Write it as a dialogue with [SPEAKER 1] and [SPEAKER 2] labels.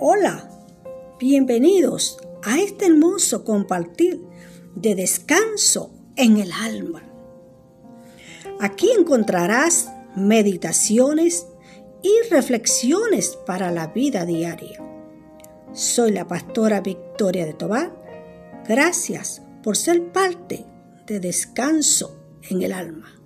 [SPEAKER 1] Hola, bienvenidos a este hermoso compartir de descanso en el alma. Aquí encontrarás meditaciones y reflexiones para la vida diaria. Soy la pastora Victoria de Tobar. Gracias por ser parte de Descanso en el Alma.